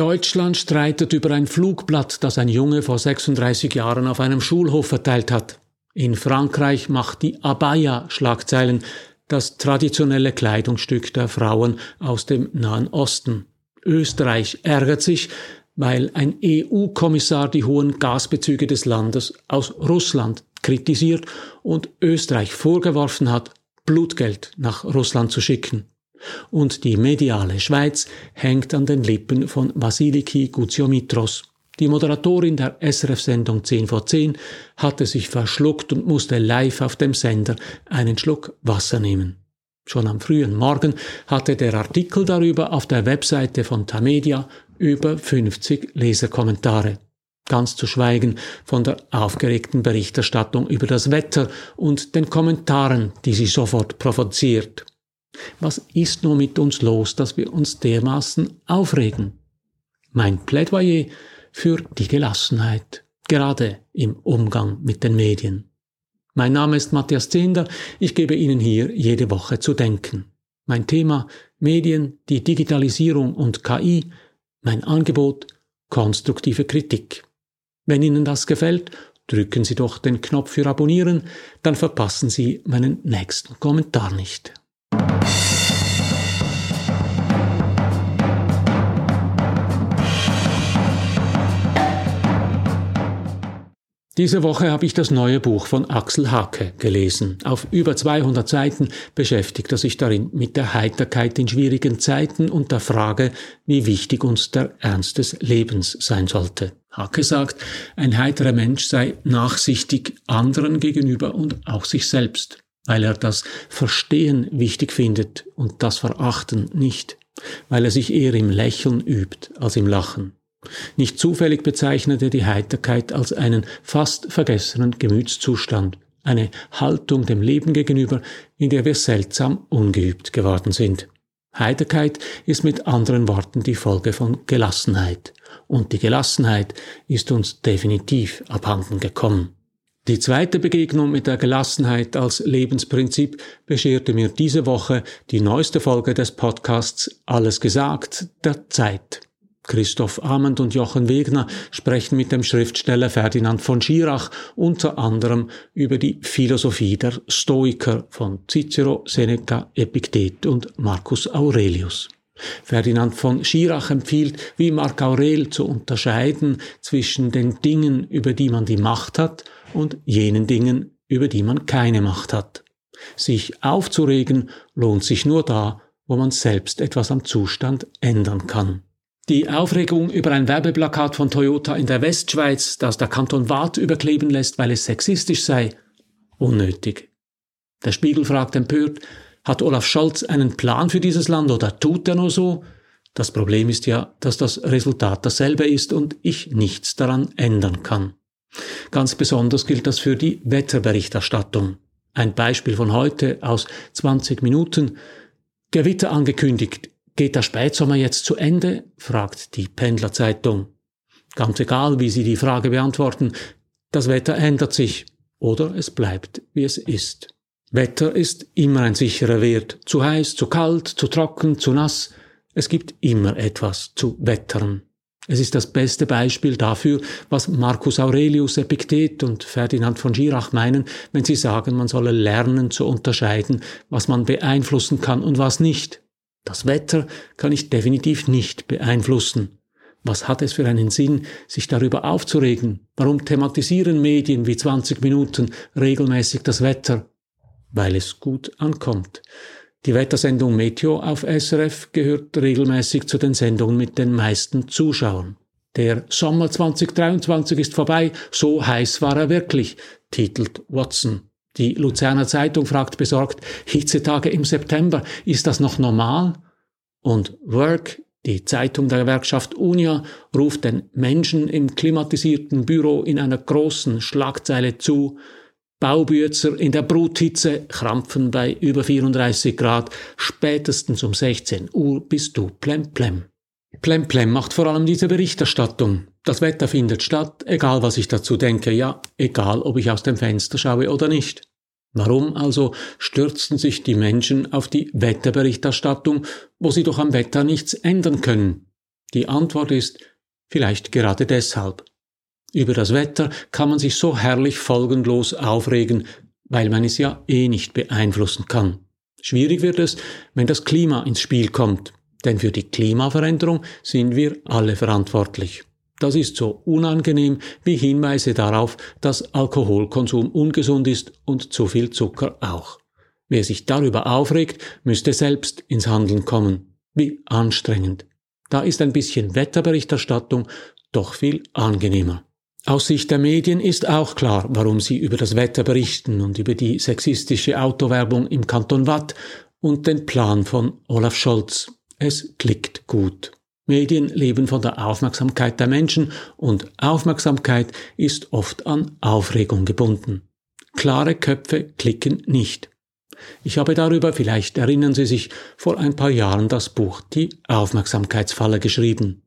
Deutschland streitet über ein Flugblatt, das ein Junge vor 36 Jahren auf einem Schulhof verteilt hat. In Frankreich macht die Abaya Schlagzeilen, das traditionelle Kleidungsstück der Frauen aus dem Nahen Osten. Österreich ärgert sich, weil ein EU-Kommissar die hohen Gasbezüge des Landes aus Russland kritisiert und Österreich vorgeworfen hat, Blutgeld nach Russland zu schicken. Und die mediale Schweiz hängt an den Lippen von Vasiliki Guziomitros. Die Moderatorin der SRF-Sendung 10 vor 10 hatte sich verschluckt und musste live auf dem Sender einen Schluck Wasser nehmen. Schon am frühen Morgen hatte der Artikel darüber auf der Webseite von Tamedia über 50 Leserkommentare. Ganz zu schweigen von der aufgeregten Berichterstattung über das Wetter und den Kommentaren, die sie sofort provoziert. Was ist nur mit uns los, dass wir uns dermaßen aufregen? Mein Plädoyer für die Gelassenheit, gerade im Umgang mit den Medien. Mein Name ist Matthias Zehnder, ich gebe Ihnen hier jede Woche zu denken. Mein Thema Medien, die Digitalisierung und KI, mein Angebot konstruktive Kritik. Wenn Ihnen das gefällt, drücken Sie doch den Knopf für Abonnieren, dann verpassen Sie meinen nächsten Kommentar nicht. Diese Woche habe ich das neue Buch von Axel Hake gelesen. Auf über 200 Seiten beschäftigt er sich darin mit der Heiterkeit in schwierigen Zeiten und der Frage, wie wichtig uns der Ernst des Lebens sein sollte. Hake sagt, ein heiterer Mensch sei nachsichtig anderen gegenüber und auch sich selbst, weil er das Verstehen wichtig findet und das Verachten nicht, weil er sich eher im Lächeln übt als im Lachen. Nicht zufällig bezeichnet er die Heiterkeit als einen fast vergessenen Gemütszustand, eine Haltung dem Leben gegenüber, in der wir seltsam ungeübt geworden sind. Heiterkeit ist mit anderen Worten die Folge von Gelassenheit. Und die Gelassenheit ist uns definitiv abhanden gekommen. Die zweite Begegnung mit der Gelassenheit als Lebensprinzip bescherte mir diese Woche die neueste Folge des Podcasts Alles gesagt der Zeit. Christoph Amend und Jochen Wegner sprechen mit dem Schriftsteller Ferdinand von Schirach unter anderem über die Philosophie der Stoiker von Cicero, Seneca, Epiktet und Marcus Aurelius. Ferdinand von Schirach empfiehlt, wie Marc Aurel zu unterscheiden zwischen den Dingen, über die man die Macht hat, und jenen Dingen, über die man keine Macht hat. Sich aufzuregen lohnt sich nur da, wo man selbst etwas am Zustand ändern kann. Die Aufregung über ein Werbeplakat von Toyota in der Westschweiz, das der Kanton Waadt überkleben lässt, weil es sexistisch sei, unnötig. Der Spiegel fragt empört, hat Olaf Scholz einen Plan für dieses Land oder tut er nur so? Das Problem ist ja, dass das Resultat dasselbe ist und ich nichts daran ändern kann. Ganz besonders gilt das für die Wetterberichterstattung. Ein Beispiel von heute aus 20 Minuten. Gewitter angekündigt, Geht der Spätsommer jetzt zu Ende? fragt die Pendlerzeitung. Ganz egal, wie Sie die Frage beantworten, das Wetter ändert sich oder es bleibt, wie es ist. Wetter ist immer ein sicherer Wert. Zu heiß, zu kalt, zu trocken, zu nass. Es gibt immer etwas zu wettern. Es ist das beste Beispiel dafür, was Marcus Aurelius, Epiktet und Ferdinand von Schirach meinen, wenn sie sagen, man solle lernen zu unterscheiden, was man beeinflussen kann und was nicht. Das Wetter kann ich definitiv nicht beeinflussen. Was hat es für einen Sinn, sich darüber aufzuregen? Warum thematisieren Medien wie 20 Minuten regelmäßig das Wetter? Weil es gut ankommt. Die Wettersendung Meteo auf SRF gehört regelmäßig zu den Sendungen mit den meisten Zuschauern. Der Sommer 2023 ist vorbei, so heiß war er wirklich, titelt Watson. Die Luzerner Zeitung fragt besorgt, Hitzetage im September, ist das noch normal? Und Work, die Zeitung der Gewerkschaft Unia, ruft den Menschen im klimatisierten Büro in einer großen Schlagzeile zu, Baubürzer in der Bruthitze krampfen bei über 34 Grad, spätestens um 16 Uhr bist du plemplem. Plemplem macht vor allem diese Berichterstattung. Das Wetter findet statt, egal was ich dazu denke, ja, egal ob ich aus dem Fenster schaue oder nicht. Warum also stürzten sich die Menschen auf die Wetterberichterstattung, wo sie doch am Wetter nichts ändern können? Die Antwort ist vielleicht gerade deshalb. Über das Wetter kann man sich so herrlich folgenlos aufregen, weil man es ja eh nicht beeinflussen kann. Schwierig wird es, wenn das Klima ins Spiel kommt, denn für die Klimaveränderung sind wir alle verantwortlich. Das ist so unangenehm wie Hinweise darauf, dass Alkoholkonsum ungesund ist und zu viel Zucker auch. Wer sich darüber aufregt, müsste selbst ins Handeln kommen. Wie anstrengend. Da ist ein bisschen Wetterberichterstattung doch viel angenehmer. Aus Sicht der Medien ist auch klar, warum sie über das Wetter berichten und über die sexistische Autowerbung im Kanton Watt und den Plan von Olaf Scholz. Es klickt gut. Medien leben von der Aufmerksamkeit der Menschen und Aufmerksamkeit ist oft an Aufregung gebunden. Klare Köpfe klicken nicht. Ich habe darüber, vielleicht erinnern Sie sich, vor ein paar Jahren das Buch Die Aufmerksamkeitsfalle geschrieben.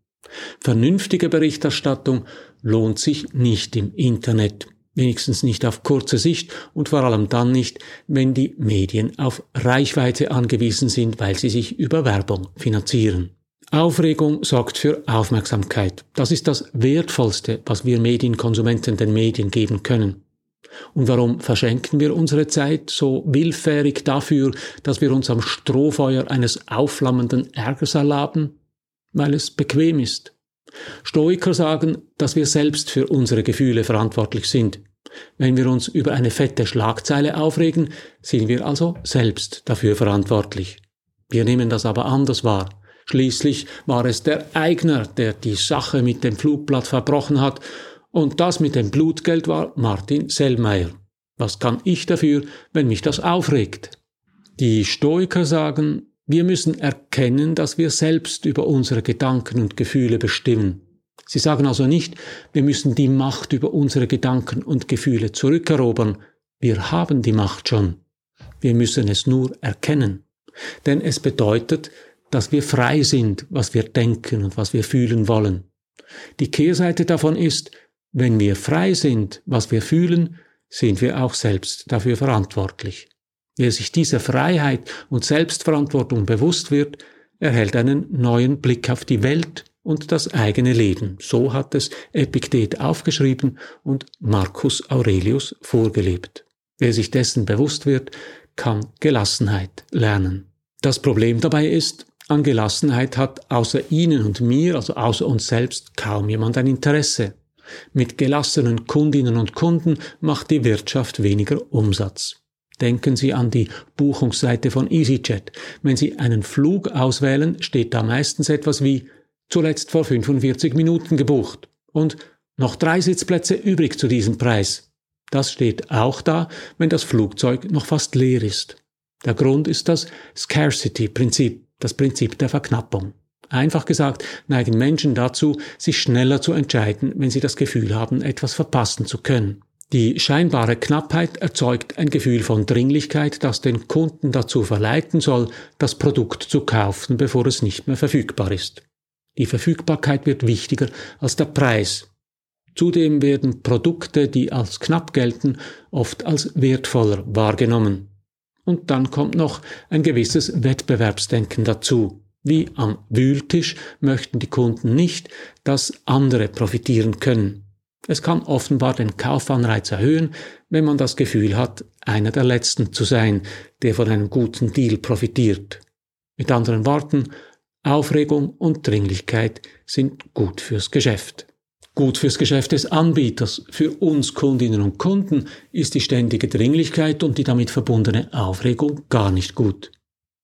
Vernünftige Berichterstattung lohnt sich nicht im Internet, wenigstens nicht auf kurze Sicht und vor allem dann nicht, wenn die Medien auf Reichweite angewiesen sind, weil sie sich über Werbung finanzieren. Aufregung sorgt für Aufmerksamkeit. Das ist das Wertvollste, was wir Medienkonsumenten den Medien geben können. Und warum verschenken wir unsere Zeit so willfährig dafür, dass wir uns am Strohfeuer eines aufflammenden Ärgers erlaben? Weil es bequem ist. Stoiker sagen, dass wir selbst für unsere Gefühle verantwortlich sind. Wenn wir uns über eine fette Schlagzeile aufregen, sind wir also selbst dafür verantwortlich. Wir nehmen das aber anders wahr. Schließlich war es der Eigner, der die Sache mit dem Flugblatt verbrochen hat, und das mit dem Blutgeld war Martin Sellmeier. Was kann ich dafür, wenn mich das aufregt? Die Stoiker sagen, wir müssen erkennen, dass wir selbst über unsere Gedanken und Gefühle bestimmen. Sie sagen also nicht, wir müssen die Macht über unsere Gedanken und Gefühle zurückerobern. Wir haben die Macht schon. Wir müssen es nur erkennen. Denn es bedeutet, dass wir frei sind, was wir denken und was wir fühlen wollen. Die Kehrseite davon ist, wenn wir frei sind, was wir fühlen, sind wir auch selbst dafür verantwortlich. Wer sich dieser Freiheit und Selbstverantwortung bewusst wird, erhält einen neuen Blick auf die Welt und das eigene Leben. So hat es Epiktet aufgeschrieben und Marcus Aurelius vorgelebt. Wer sich dessen bewusst wird, kann Gelassenheit lernen. Das Problem dabei ist, an Gelassenheit hat außer Ihnen und mir, also außer uns selbst, kaum jemand ein Interesse. Mit gelassenen Kundinnen und Kunden macht die Wirtschaft weniger Umsatz. Denken Sie an die Buchungsseite von EasyJet. Wenn Sie einen Flug auswählen, steht da meistens etwas wie zuletzt vor 45 Minuten gebucht und noch drei Sitzplätze übrig zu diesem Preis. Das steht auch da, wenn das Flugzeug noch fast leer ist. Der Grund ist das Scarcity-Prinzip, das Prinzip der Verknappung. Einfach gesagt neigen Menschen dazu, sich schneller zu entscheiden, wenn sie das Gefühl haben, etwas verpassen zu können. Die scheinbare Knappheit erzeugt ein Gefühl von Dringlichkeit, das den Kunden dazu verleiten soll, das Produkt zu kaufen, bevor es nicht mehr verfügbar ist. Die Verfügbarkeit wird wichtiger als der Preis. Zudem werden Produkte, die als knapp gelten, oft als wertvoller wahrgenommen. Und dann kommt noch ein gewisses Wettbewerbsdenken dazu. Wie am Wühltisch möchten die Kunden nicht, dass andere profitieren können. Es kann offenbar den Kaufanreiz erhöhen, wenn man das Gefühl hat, einer der Letzten zu sein, der von einem guten Deal profitiert. Mit anderen Worten, Aufregung und Dringlichkeit sind gut fürs Geschäft. Gut fürs Geschäft des Anbieters, für uns Kundinnen und Kunden ist die ständige Dringlichkeit und die damit verbundene Aufregung gar nicht gut.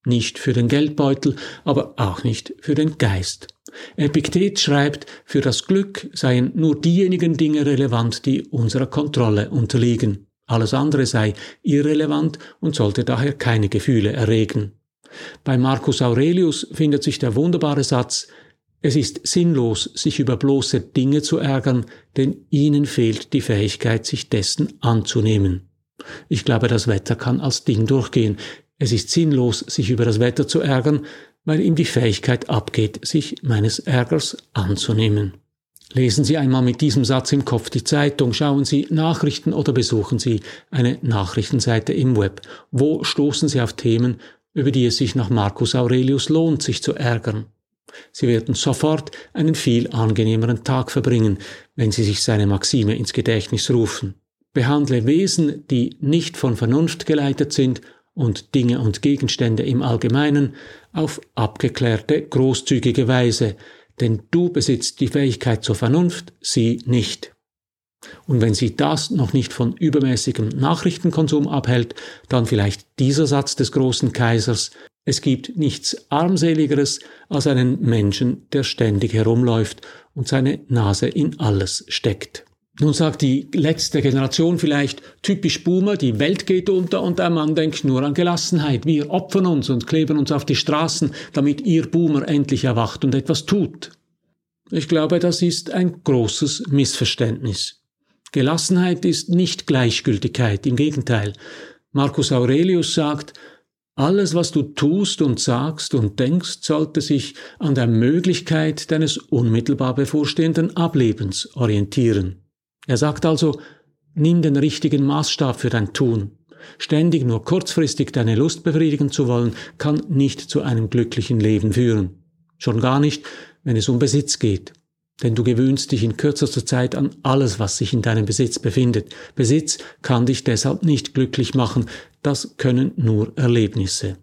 Nicht für den Geldbeutel, aber auch nicht für den Geist. Epiktet schreibt, für das Glück seien nur diejenigen Dinge relevant, die unserer Kontrolle unterliegen. Alles andere sei irrelevant und sollte daher keine Gefühle erregen. Bei Marcus Aurelius findet sich der wunderbare Satz, es ist sinnlos, sich über bloße Dinge zu ärgern, denn ihnen fehlt die Fähigkeit, sich dessen anzunehmen. Ich glaube, das Wetter kann als Ding durchgehen. Es ist sinnlos, sich über das Wetter zu ärgern, weil ihm die Fähigkeit abgeht, sich meines Ärgers anzunehmen. Lesen Sie einmal mit diesem Satz im Kopf die Zeitung, schauen Sie Nachrichten oder besuchen Sie eine Nachrichtenseite im Web. Wo stoßen Sie auf Themen, über die es sich nach Marcus Aurelius lohnt, sich zu ärgern? Sie werden sofort einen viel angenehmeren Tag verbringen, wenn Sie sich seine Maxime ins Gedächtnis rufen. Behandle Wesen, die nicht von Vernunft geleitet sind, und Dinge und Gegenstände im Allgemeinen auf abgeklärte, großzügige Weise, denn du besitzt die Fähigkeit zur Vernunft, sie nicht. Und wenn sie das noch nicht von übermäßigem Nachrichtenkonsum abhält, dann vielleicht dieser Satz des großen Kaisers, es gibt nichts armseligeres als einen Menschen, der ständig herumläuft und seine Nase in alles steckt. Nun sagt die letzte Generation vielleicht typisch Boomer, die Welt geht unter und der Mann denkt nur an Gelassenheit. Wir opfern uns und kleben uns auf die Straßen, damit ihr Boomer endlich erwacht und etwas tut. Ich glaube, das ist ein großes Missverständnis. Gelassenheit ist nicht Gleichgültigkeit, im Gegenteil. Marcus Aurelius sagt, alles, was du tust und sagst und denkst, sollte sich an der Möglichkeit deines unmittelbar bevorstehenden Ablebens orientieren. Er sagt also, nimm den richtigen Maßstab für dein Tun. Ständig nur kurzfristig deine Lust befriedigen zu wollen, kann nicht zu einem glücklichen Leben führen. Schon gar nicht, wenn es um Besitz geht. Denn du gewöhnst dich in kürzester Zeit an alles, was sich in deinem Besitz befindet. Besitz kann dich deshalb nicht glücklich machen, das können nur Erlebnisse.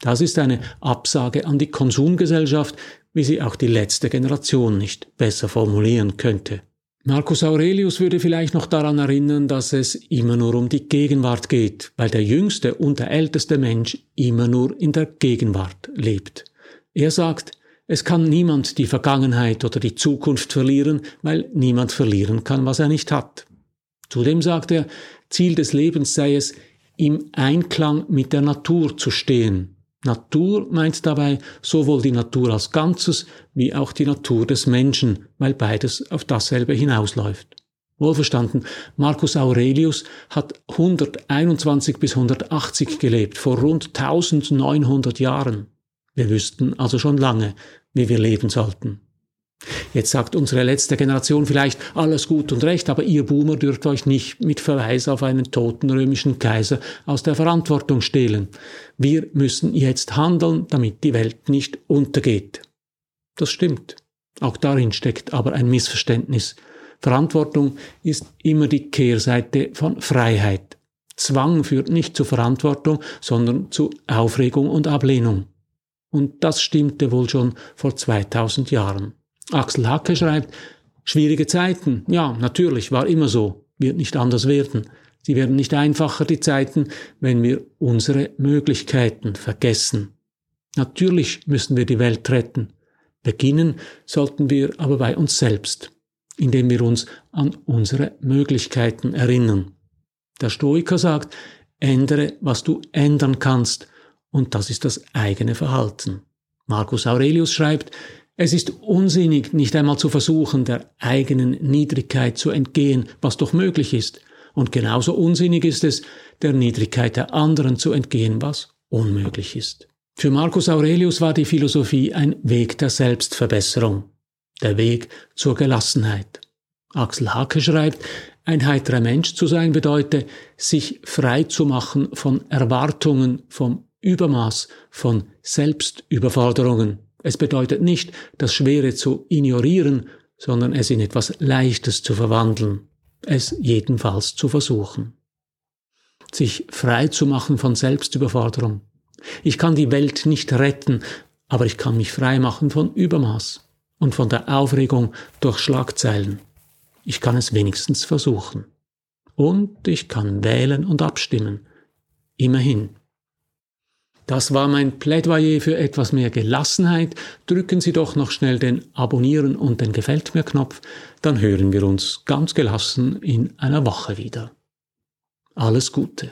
Das ist eine Absage an die Konsumgesellschaft, wie sie auch die letzte Generation nicht besser formulieren könnte. Marcus Aurelius würde vielleicht noch daran erinnern, dass es immer nur um die Gegenwart geht, weil der jüngste und der älteste Mensch immer nur in der Gegenwart lebt. Er sagt, es kann niemand die Vergangenheit oder die Zukunft verlieren, weil niemand verlieren kann, was er nicht hat. Zudem sagt er, Ziel des Lebens sei es, im Einklang mit der Natur zu stehen, Natur meint dabei sowohl die Natur als Ganzes wie auch die Natur des Menschen, weil beides auf dasselbe hinausläuft. Wohlverstanden, Marcus Aurelius hat 121 bis 180 gelebt, vor rund 1900 Jahren. Wir wüssten also schon lange, wie wir leben sollten. Jetzt sagt unsere letzte Generation vielleicht alles gut und recht, aber ihr Boomer dürft euch nicht mit Verweis auf einen toten römischen Kaiser aus der Verantwortung stehlen. Wir müssen jetzt handeln, damit die Welt nicht untergeht. Das stimmt. Auch darin steckt aber ein Missverständnis. Verantwortung ist immer die Kehrseite von Freiheit. Zwang führt nicht zu Verantwortung, sondern zu Aufregung und Ablehnung. Und das stimmte wohl schon vor 2000 Jahren. Axel Hacke schreibt, schwierige Zeiten, ja, natürlich, war immer so, wird nicht anders werden. Sie werden nicht einfacher, die Zeiten, wenn wir unsere Möglichkeiten vergessen. Natürlich müssen wir die Welt retten. Beginnen sollten wir aber bei uns selbst, indem wir uns an unsere Möglichkeiten erinnern. Der Stoiker sagt, ändere, was du ändern kannst, und das ist das eigene Verhalten. Marcus Aurelius schreibt, es ist unsinnig, nicht einmal zu versuchen, der eigenen Niedrigkeit zu entgehen, was doch möglich ist. Und genauso unsinnig ist es, der Niedrigkeit der anderen zu entgehen, was unmöglich ist. Für Marcus Aurelius war die Philosophie ein Weg der Selbstverbesserung, der Weg zur Gelassenheit. Axel Hacke schreibt, ein heiterer Mensch zu sein bedeute, sich frei zu machen von Erwartungen, vom Übermaß, von Selbstüberforderungen. Es bedeutet nicht, das Schwere zu ignorieren, sondern es in etwas Leichtes zu verwandeln, es jedenfalls zu versuchen. Sich frei zu machen von Selbstüberforderung. Ich kann die Welt nicht retten, aber ich kann mich frei machen von Übermaß und von der Aufregung durch Schlagzeilen. Ich kann es wenigstens versuchen. Und ich kann wählen und abstimmen. Immerhin. Das war mein Plädoyer für etwas mehr Gelassenheit. Drücken Sie doch noch schnell den Abonnieren und den Gefällt mir Knopf, dann hören wir uns ganz gelassen in einer Woche wieder. Alles Gute.